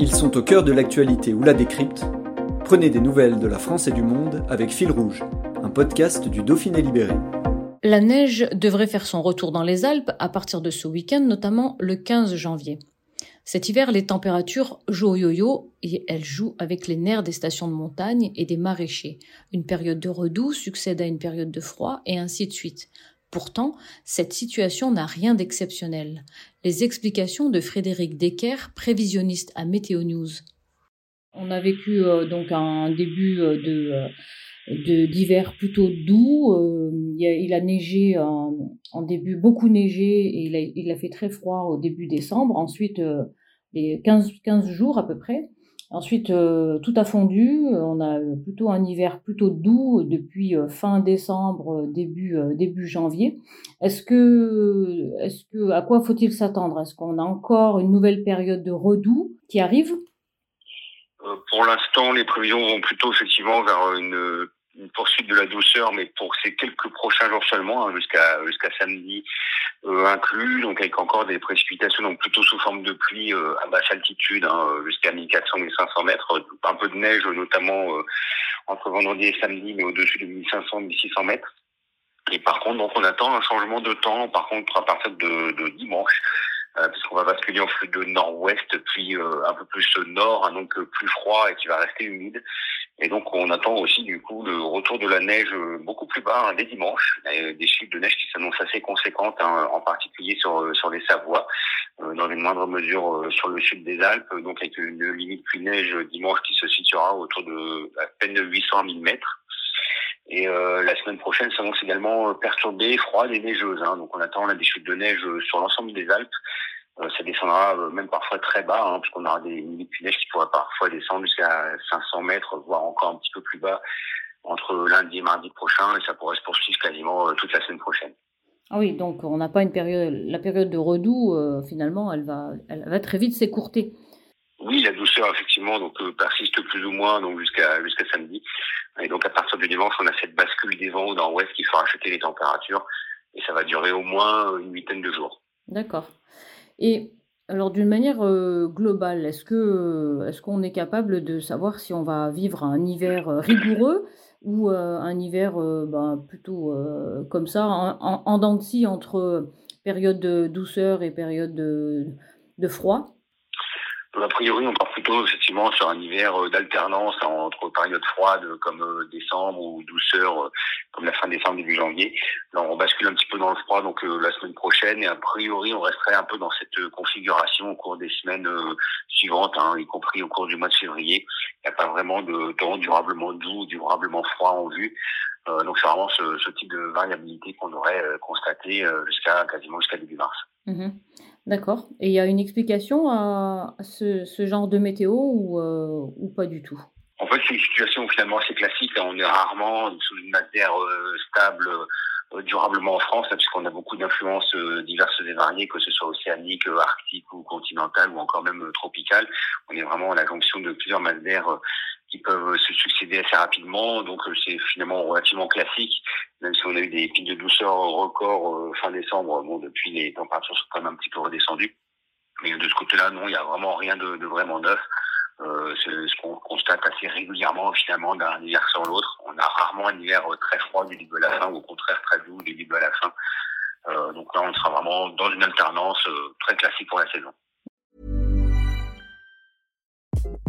Ils sont au cœur de l'actualité ou la décrypte. Prenez des nouvelles de la France et du monde avec Fil Rouge, un podcast du Dauphiné Libéré. La neige devrait faire son retour dans les Alpes à partir de ce week-end, notamment le 15 janvier. Cet hiver, les températures jouent au yo-yo et elles jouent avec les nerfs des stations de montagne et des maraîchers. Une période de redoux succède à une période de froid et ainsi de suite. Pourtant, cette situation n'a rien d'exceptionnel. Les explications de Frédéric Decker, prévisionniste à Météo News. On a vécu euh, donc un début euh, euh, de- d'hiver plutôt doux. il, a, neigé en, début, beaucoup neigé et il a, fait très froid au début décembre. Ensuite, les 15, 15 jours à peu près. Ensuite, euh, tout a fondu. On a plutôt un hiver plutôt doux depuis euh, fin décembre, euh, début, euh, début janvier. Est-ce que, est-ce que, à quoi faut-il s'attendre? Est-ce qu'on a encore une nouvelle période de redoux qui arrive? Euh, pour l'instant, les prévisions vont plutôt effectivement vers une, une poursuite de la douceur, mais pour ces quelques prochains jours seulement, hein, jusqu'à jusqu'à samedi euh, inclus, donc avec encore des précipitations, donc plutôt sous forme de pluie euh, à basse altitude, hein, jusqu'à 1400-1500 mètres, un peu de neige notamment euh, entre vendredi et samedi, mais au-dessus de 1500-1600 mètres. Et par contre, donc on attend un changement de temps, par contre à partir de, dimanche, puisqu'on va basculer en flux de nord-ouest, puis un peu plus nord, hein, donc plus froid et qui va rester humide. Et donc on attend aussi du coup le retour de la neige euh, beaucoup plus bas hein, dès dimanche, Et des chiffres de neige qui s'annoncent assez conséquentes, hein, en particulier sur euh, sur les Savoies, euh, dans une moindre mesure euh, sur le sud des Alpes, donc avec une limite pluie neige dimanche qui se situera autour de à peine 800 000 mètres. Et euh, la semaine prochaine s'annonce également euh, perturbée, froide et neigeuse. Hein. Donc on attend là, des chutes de neige euh, sur l'ensemble des Alpes. Euh, ça descendra euh, même parfois très bas, hein, puisqu'on aura des neige qui pourraient parfois descendre jusqu'à 500 mètres, voire encore un petit peu plus bas entre lundi et mardi prochain. Et ça pourrait se poursuivre quasiment euh, toute la semaine prochaine. Ah oui, donc on n'a pas une période, la période de redoux, euh, finalement, elle va, elle va très vite s'écourter. Oui, la douceur effectivement donc euh, persiste plus ou moins donc jusqu'à jusqu'à samedi. Et donc à partir du dimanche, on a cette bascule des vents au nord-ouest qui fera chuter les températures et ça va durer au moins une huitaine de jours. D'accord. Et alors d'une manière euh, globale, est-ce que est-ce qu'on est capable de savoir si on va vivre un hiver euh, rigoureux ou euh, un hiver euh, ben, plutôt euh, comme ça, en, en, en dents de scie entre période de douceur et période de, de froid? Donc, a priori, on part plutôt effectivement sur un hiver euh, d'alternance hein, entre périodes froides euh, comme euh, décembre ou douceur comme la fin décembre début janvier. Là, on bascule un petit peu dans le froid donc la semaine prochaine et a priori, on resterait un peu dans cette configuration au cours des semaines suivantes, hein, y compris au cours du mois de février. Il n'y a pas vraiment de temps durablement doux, durablement froid en vue. Donc c'est vraiment ce, ce, type de variabilité qu'on aurait constaté jusqu'à quasiment jusqu'à début mars. Mmh D'accord. Et il y a une explication à ce, genre de météo ou, euh, pas du tout? En fait, c'est une situation finalement assez classique. Hein. On est rarement sous une d'air euh, stable euh, durablement en France, hein, puisqu'on a beaucoup d'influences euh, diverses et variées, que ce soit océanique, arctique ou continentale, ou encore même tropicale. On est vraiment à la jonction de plusieurs masses d'air qui peuvent se succéder assez rapidement. Donc euh, c'est finalement relativement classique, même si on a eu des pics de douceur records euh, fin décembre. Bon, depuis les températures sont quand même un petit peu redescendues. Mais de ce côté-là, non, il n'y a vraiment rien de, de vraiment neuf. Euh, c'est ce qu'on constate assez régulièrement finalement d'un hiver sur l'autre. On a rarement un hiver très froid du début à la fin, ou au contraire très doux du début à la fin. Euh, donc là, on sera vraiment dans une alternance euh, très classique pour la saison.